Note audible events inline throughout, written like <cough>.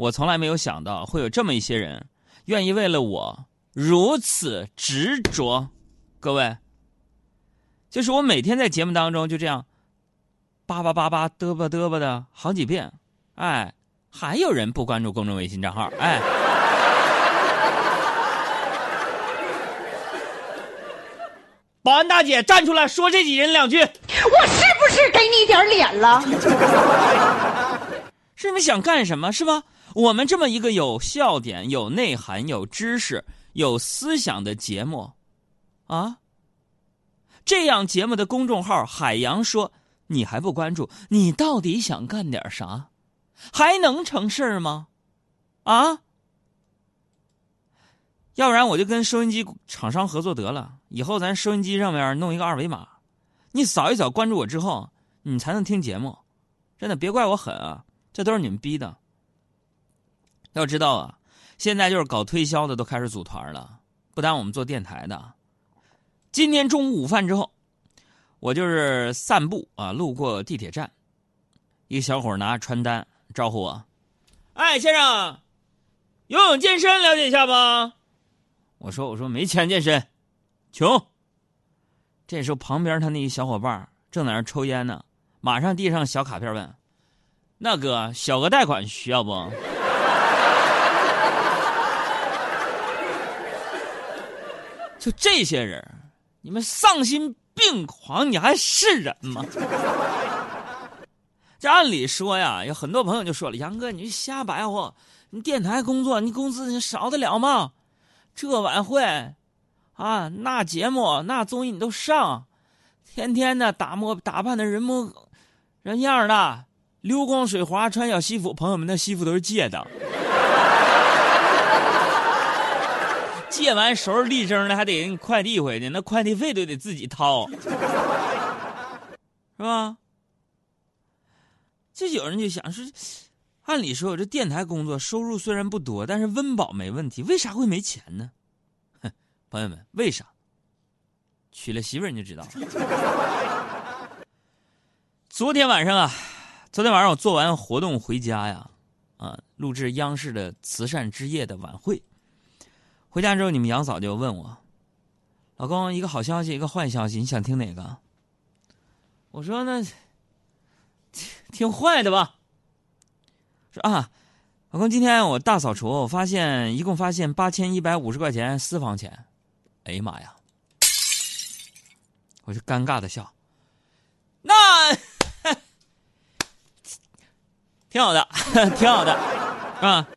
我从来没有想到会有这么一些人，愿意为了我如此执着。各位，就是我每天在节目当中就这样叭叭叭叭嘚吧嘚吧的好几遍，哎，还有人不关注公众微信账号，哎。保安大姐站出来说这几人两句，我是不是给你点脸了？<laughs> 是你们想干什么？是吧？我们这么一个有笑点、有内涵、有知识、有思想的节目，啊，这样节目的公众号海洋说你还不关注，你到底想干点啥？还能成事儿吗？啊？要不然我就跟收音机厂商合作得了，以后咱收音机上面弄一个二维码，你扫一扫关注我之后，你才能听节目。真的，别怪我狠啊，这都是你们逼的。要知道啊，现在就是搞推销的都开始组团了，不单我们做电台的。今天中午午饭之后，我就是散步啊，路过地铁站，一个小伙拿传单招呼我：“哎，先生，游泳健身了解一下吗？”我说：“我说没钱健身，穷。”这时候旁边他那一小伙伴正在那抽烟呢，马上递上小卡片问：“那哥，小额贷款需要不？”就这些人，你们丧心病狂，你还是人吗？这按理说呀，有很多朋友就说了：“杨哥，你瞎白活，你电台工作，你工资你少得了吗？”这晚会，啊，那节目那综艺你都上，天天的打磨打扮的人模人样的，流光水滑穿小西服，朋友们那西服都是借的，借完收拾立正的，还得给你快递回去，那快递费都得自己掏，<laughs> 是吧？这有人就想说。按理说，我这电台工作收入虽然不多，但是温饱没问题，为啥会没钱呢？哼，朋友们，为啥？娶了媳妇儿你就知道了。<laughs> 昨天晚上啊，昨天晚上我做完活动回家呀，啊，录制央视的慈善之夜的晚会。回家之后，你们杨嫂就问我：“老公，一个好消息，一个坏消息，你想听哪个？”我说：“ <laughs> 那听坏的吧。”说啊，老公，今天我大扫除，我发现一共发现八千一百五十块钱私房钱。哎呀妈呀！我就尴尬的笑。那 <laughs> 挺好的，<laughs> 挺好的啊！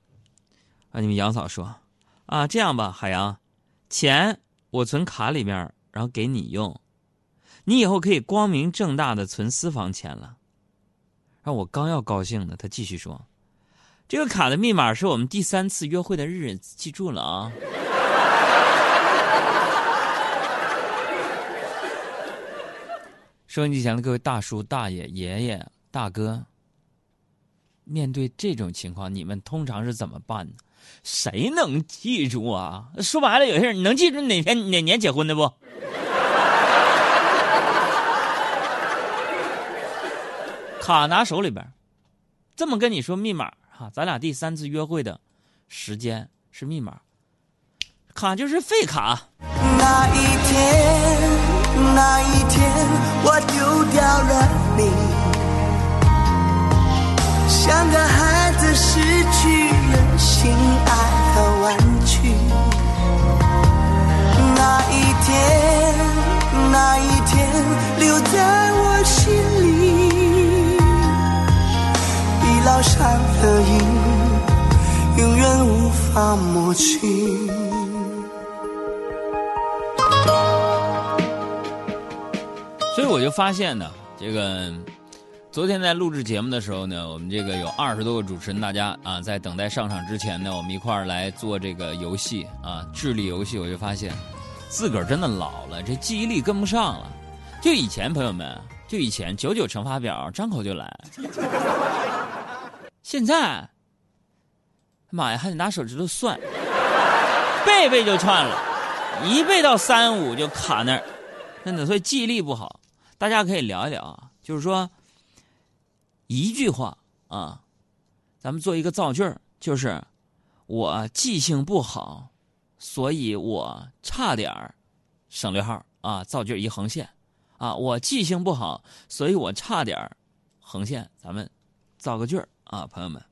啊，你们杨嫂说啊，这样吧，海洋，钱我存卡里面，然后给你用，你以后可以光明正大的存私房钱了。让我刚要高兴呢，他继续说。这个卡的密码是我们第三次约会的日子，记住了啊！<laughs> 收音机前的各位大叔、大爷、爷爷、大哥，面对这种情况，你们通常是怎么办呢？谁能记住啊？说白了，有些人你能记住哪天哪年结婚的不？<laughs> 卡拿手里边，这么跟你说密码。啊，咱俩第三次约会的时间是密码，卡就是废卡。那一天，那一天，我心爱的玩具。那一天，那一天，留在我心里。烙上的印，永远无法抹去。所以我就发现呢，这个昨天在录制节目的时候呢，我们这个有二十多个主持人，大家啊，在等待上场之前呢，我们一块儿来做这个游戏啊，智力游戏。我就发现自个儿真的老了，这记忆力跟不上了。就以前朋友们，就以前九九乘法表张口就来。现在，妈呀，还得拿手指头算，背背就串了，一背到三五就卡那儿，真的，所以记忆力不好。大家可以聊一聊啊，就是说，一句话啊，咱们做一个造句就是我记性不好，所以我差点儿省略号啊，造句一横线啊，我记性不好，所以我差点儿横线，咱们造个句儿啊，朋友们，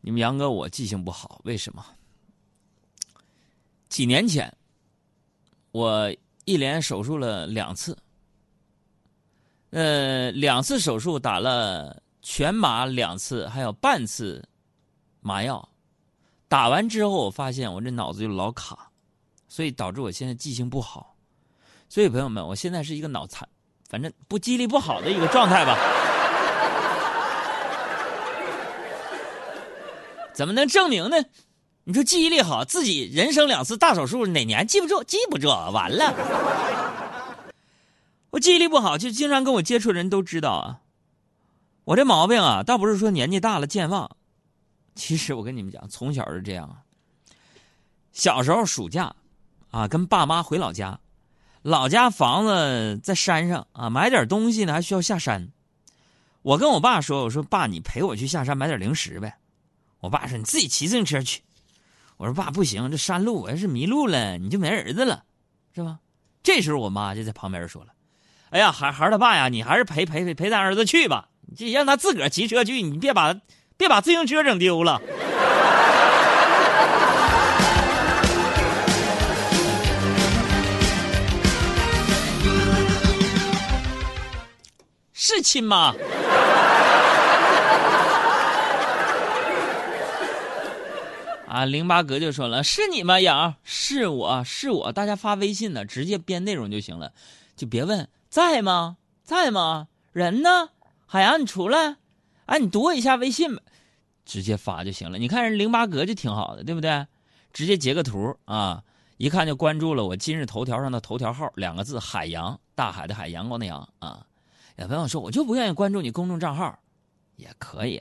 你们杨哥我记性不好，为什么？几年前我一连手术了两次，呃，两次手术打了全麻两次，还有半次麻药。打完之后，我发现我这脑子就老卡，所以导致我现在记性不好。所以朋友们，我现在是一个脑残，反正不记忆力不好的一个状态吧。怎么能证明呢？你说记忆力好，自己人生两次大手术，哪年记不住？记不住，完了。我记忆力不好，就经常跟我接触的人都知道啊。我这毛病啊，倒不是说年纪大了健忘，其实我跟你们讲，从小是这样啊。小时候暑假，啊，跟爸妈回老家，老家房子在山上啊，买点东西呢还需要下山。我跟我爸说：“我说爸，你陪我去下山买点零食呗。”我爸说：“你自己骑自行车去。”我说：“爸，不行，这山路我要是迷路了，你就没儿子了，是吧？”这时候我妈就在旁边说了：“哎呀，孩孩他爸呀，你还是陪陪陪陪咱儿子去吧，就让他自个儿骑车去，你别把别把自行车整丢了。”是亲妈。<laughs> 啊，零八哥就说了：“是你吗，杨？是我是我，大家发微信呢，直接编内容就行了，就别问在吗，在吗？人呢？海洋，你出来，哎，你读我一下微信吧，直接发就行了。你看人零八哥就挺好的，对不对？直接截个图啊，一看就关注了我今日头条上的头条号，两个字：海洋，大海的海，阳光的阳啊。有朋友说，我就不愿意关注你公众账号，也可以。”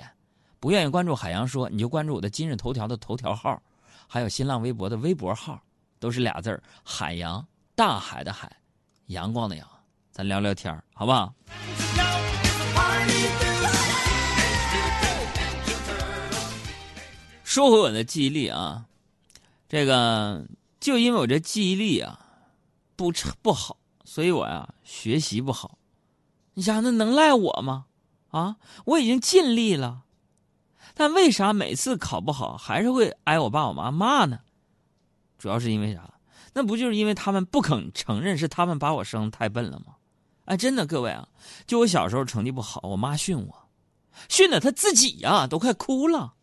不愿意关注海洋说，你就关注我的今日头条的头条号，还有新浪微博的微博号，都是俩字儿海洋，大海的海，阳光的阳，咱聊聊天好不好？说回我的记忆力啊，这个就因为我这记忆力啊不不好，所以我呀学习不好。你想那能赖我吗？啊，我已经尽力了。但为啥每次考不好还是会挨我爸我妈骂呢？主要是因为啥？那不就是因为他们不肯承认是他们把我生太笨了吗？哎，真的，各位啊，就我小时候成绩不好，我妈训我，训的她自己呀都快哭了。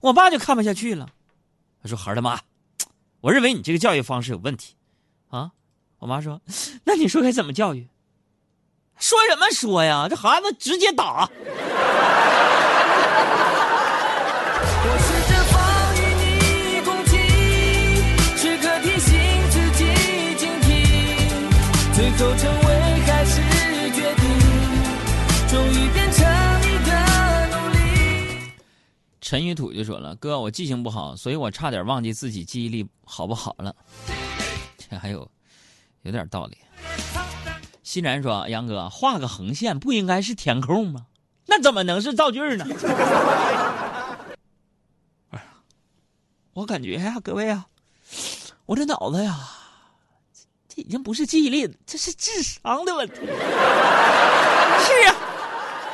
我爸就看不下去了，他说：“孩儿他妈，我认为你这个教育方式有问题啊。”我妈说：“那你说该怎么教育？说什么说呀？这孩子直接打。”陈玉土就说了：“哥，我记性不好，所以我差点忘记自己记忆力好不好了。<laughs> ”这还有有点道理。欣然说：“杨哥，画个横线不应该是填空吗？那怎么能是造句呢？” <laughs> 我感觉呀，各位啊，我这脑子呀。这已经不是记忆力，这是智商的问题。<laughs> 是啊，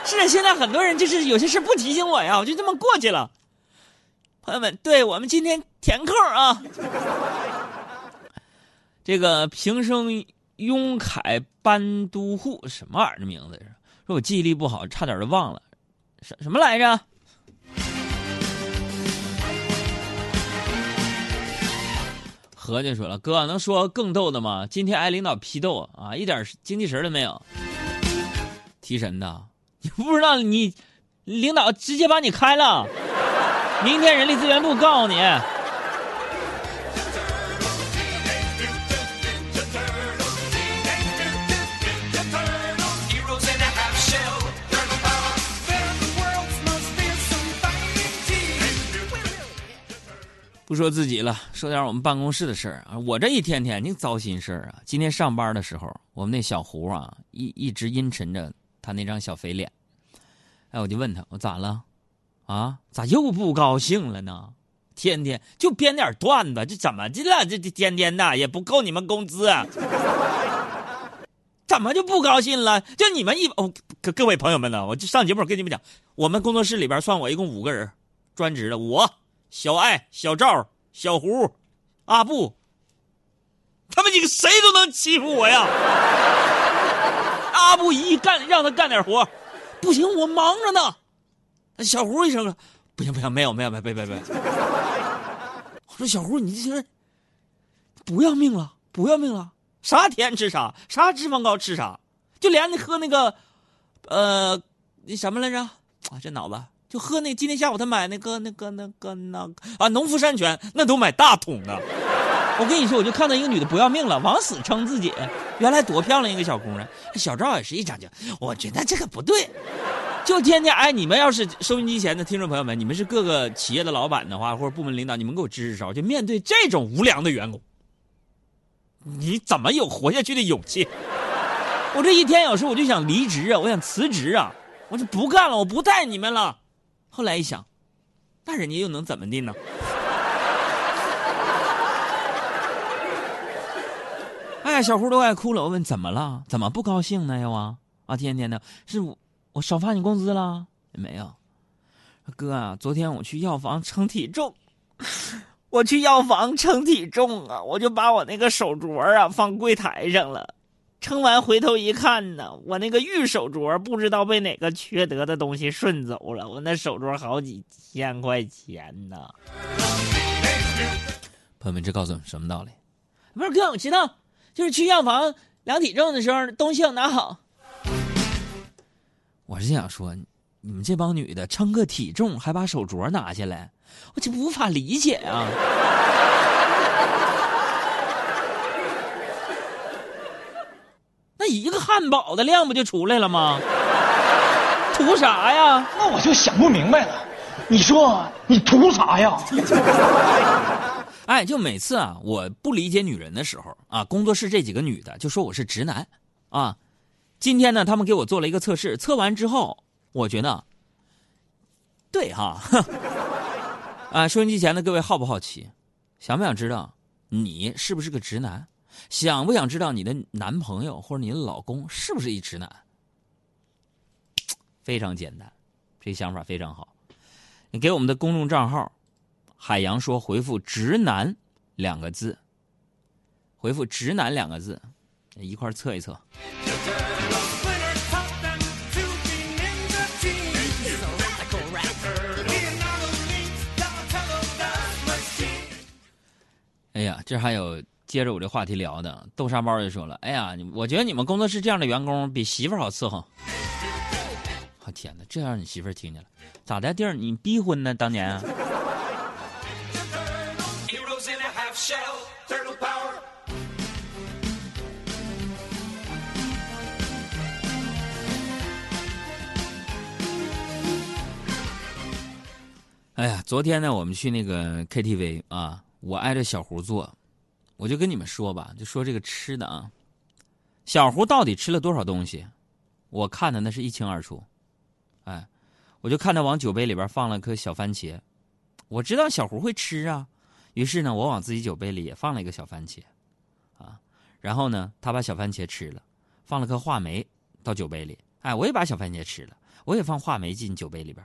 是，现在很多人就是有些事不提醒我呀，我就这么过去了。朋友们，对我们今天填空啊。这个平生雍凯班都护什么玩意儿的名字？说我记忆力不好，差点就忘了，什什么来着？何就说了：“哥，能说更逗的吗？今天挨领导批斗啊，一点精气神都没有。提神的，你不知道你领导直接把你开了。明天人力资源部告诉你。”不说自己了，说点我们办公室的事儿啊。我这一天天净糟心事儿啊。今天上班的时候，我们那小胡啊，一一直阴沉着他那张小肥脸。哎，我就问他，我咋了？啊，咋又不高兴了呢？天天就编点段子，这怎么的了？这这天天的也不够你们工资，<laughs> 怎么就不高兴了？就你们一哦，各各位朋友们呢，我就上节目跟你们讲，我们工作室里边算我一共五个人，专职的，我小爱、小赵、小胡、阿布，他们几个谁都能欺负我呀！阿布一干让他干点活，不行，我忙着呢。小胡一声说：“不行不行，没有没有没有，别别别。”我说：“小胡，你这人不要命了，不要命了！啥甜吃啥，啥脂肪高吃啥，就连那喝那个，呃，那什么来着？啊，这脑子就喝那今天下午他买那个那个那个那个啊，农夫山泉那都买大桶的。我跟你说，我就看到一个女的不要命了，往死撑自己。原来多漂亮一个小姑娘，小赵也是一张就，我觉得这个不对。”就天天哎，你们要是收音机前的听众朋友们，你们是各个企业的老板的话，或者部门领导，你们给我支支招，就面对这种无良的员工，你怎么有活下去的勇气？我这一天有时候我就想离职啊，我想辞职啊，我就不干了，我不带你们了。后来一想，那人家又能怎么的呢？哎呀，小胡都快哭了。我问怎么了？怎么不高兴呢？又啊啊，天天的，是我。我少发你工资了？没有，哥啊，昨天我去药房称体重，<laughs> 我去药房称体重啊，我就把我那个手镯啊放柜台上了，称完回头一看呢，我那个玉手镯不知道被哪个缺德的东西顺走了，我那手镯好几千块钱呢。朋友们，这告诉我们什么道理？不是哥，我知道，就是去药房量体重的时候，东西要拿好。我是想说，你们这帮女的称个体重还把手镯拿下来，我就无法理解啊！<laughs> 那一个汉堡的量不就出来了吗？图啥呀？那我就想不明白了，你说你图啥呀？哎，就每次啊，我不理解女人的时候啊，工作室这几个女的就说我是直男，啊。今天呢，他们给我做了一个测试，测完之后，我觉得，对哈，<laughs> 啊，收音机前的各位好不好奇？想不想知道你是不是个直男？想不想知道你的男朋友或者你的老公是不是一直男？非常简单，这想法非常好。你给我们的公众账号“海洋说”回复“直男”两个字，回复“直男”两个字，一块测一测。哎呀，这还有接着我这话题聊的，豆沙包就说了：“哎呀，我觉得你们工作室这样的员工比媳妇好伺候。”我天哪，这让你媳妇听见了，咋的？弟儿，你逼婚呢？当年？哎呀，昨天呢，我们去那个 KTV 啊。我挨着小胡坐，我就跟你们说吧，就说这个吃的啊，小胡到底吃了多少东西，我看的那是一清二楚。哎，我就看他往酒杯里边放了颗小番茄，我知道小胡会吃啊，于是呢，我往自己酒杯里也放了一个小番茄，啊，然后呢，他把小番茄吃了，放了颗话梅到酒杯里，哎，我也把小番茄吃了，我也放话梅进酒杯里边。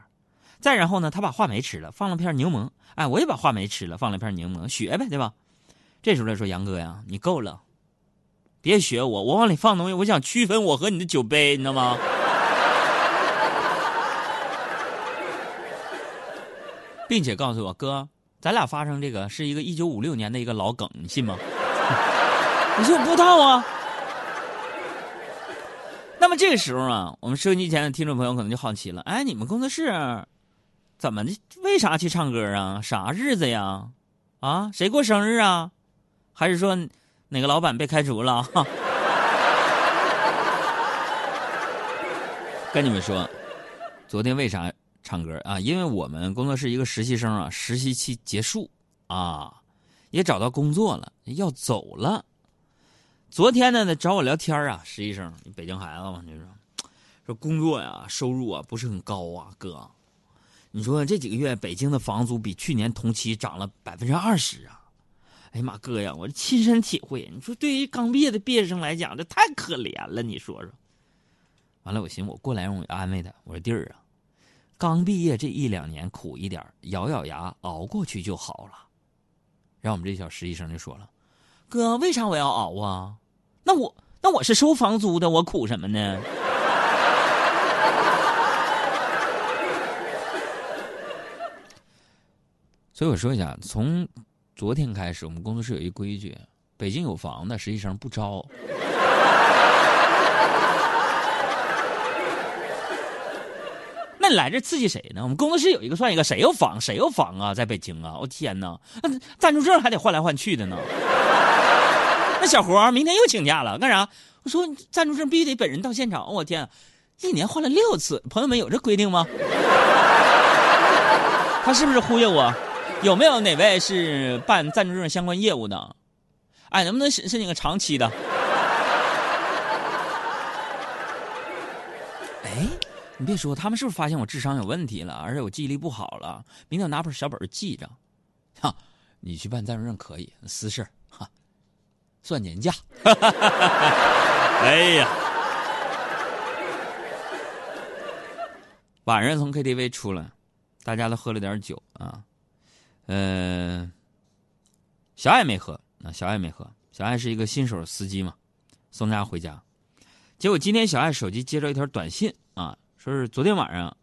再然后呢，他把话梅吃了，放了片柠檬。哎，我也把话梅吃了，放了片柠檬，学呗，对吧？这时候他说：“杨哥呀，你够了，别学我，我往里放东西，我想区分我和你的酒杯，你知道吗？” <laughs> 并且告诉我哥，咱俩发生这个是一个一九五六年的一个老梗，你信吗？<laughs> 你说我不知道啊？那么这个时候啊，我们收音机前的听众朋友可能就好奇了：哎，你们工作室？怎么的？为啥去唱歌啊？啥日子呀？啊，谁过生日啊？还是说哪个老板被开除了？<laughs> 跟你们说，昨天为啥唱歌啊？因为我们工作室一个实习生啊，实习期结束啊，也找到工作了，要走了。昨天呢，找我聊天啊，实习生，北京孩子嘛，就说说工作呀，收入啊不是很高啊，哥。你说这几个月北京的房租比去年同期涨了百分之二十啊！哎呀妈，哥呀，我亲身体会。你说对于刚毕业的毕业生来讲，这太可怜了。你说说。完了，我寻思我过来让我安慰他，我说弟儿啊，刚毕业这一两年苦一点，咬咬牙熬过去就好了。然后我们这小实习生就说了：“哥，为啥我要熬啊？那我那我是收房租的，我苦什么呢？”所以我说一下，从昨天开始，我们工作室有一规矩：北京有房的实习生不招。那你来这刺激谁呢？我们工作室有一个算一个，谁有房谁有房啊？在北京啊！我天哪，那暂住证还得换来换去的呢。那小胡明天又请假了，干啥？我说暂住证必须得本人到现场。我天，一年换了六次，朋友们有这规定吗？<laughs> 他是不是忽悠我？有没有哪位是办暂住证相关业务的？哎，能不能申申请个长期的？哎，你别说，他们是不是发现我智商有问题了，而且我记忆力不好了？明天我拿本小本记着。哈，你去办暂住证可以，私事哈，算年假。<laughs> 哎呀，晚上从 KTV 出来，大家都喝了点酒啊。嗯，小爱没喝，那小爱没喝。小爱是一个新手司机嘛，送大家回家。结果今天小爱手机接到一条短信啊，说是昨天晚上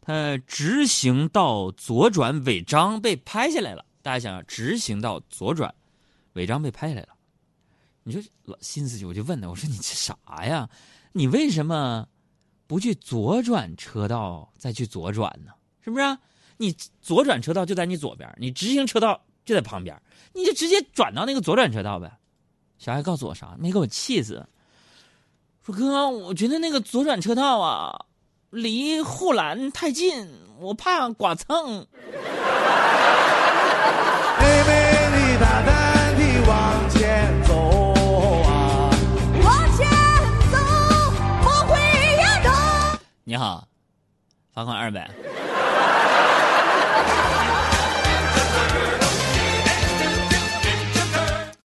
他直行到左转违章被拍下来了。大家想想，直行到左转违章被拍下来了，你说老新司机我就问他，我说你这啥呀？你为什么不去左转车道再去左转呢？是不是？你左转车道就在你左边，你直行车道就在旁边，你就直接转到那个左转车道呗。小孩告诉我啥？没给我气死。说哥，我觉得那个左转车道啊，离护栏太近，我怕剐蹭。妹妹，你大胆地往前走啊！往前走，不会。你好，罚款二百。